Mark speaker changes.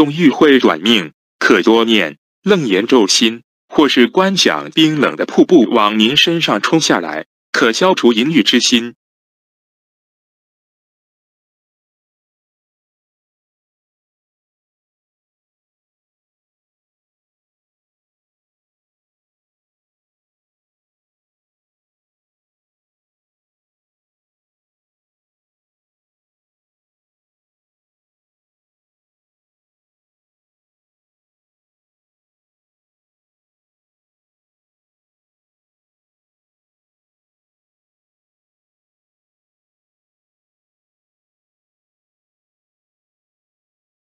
Speaker 1: 纵欲会短命，可多念楞严咒心，或是观想冰冷的瀑布往您身上冲下来，可消除淫欲之心。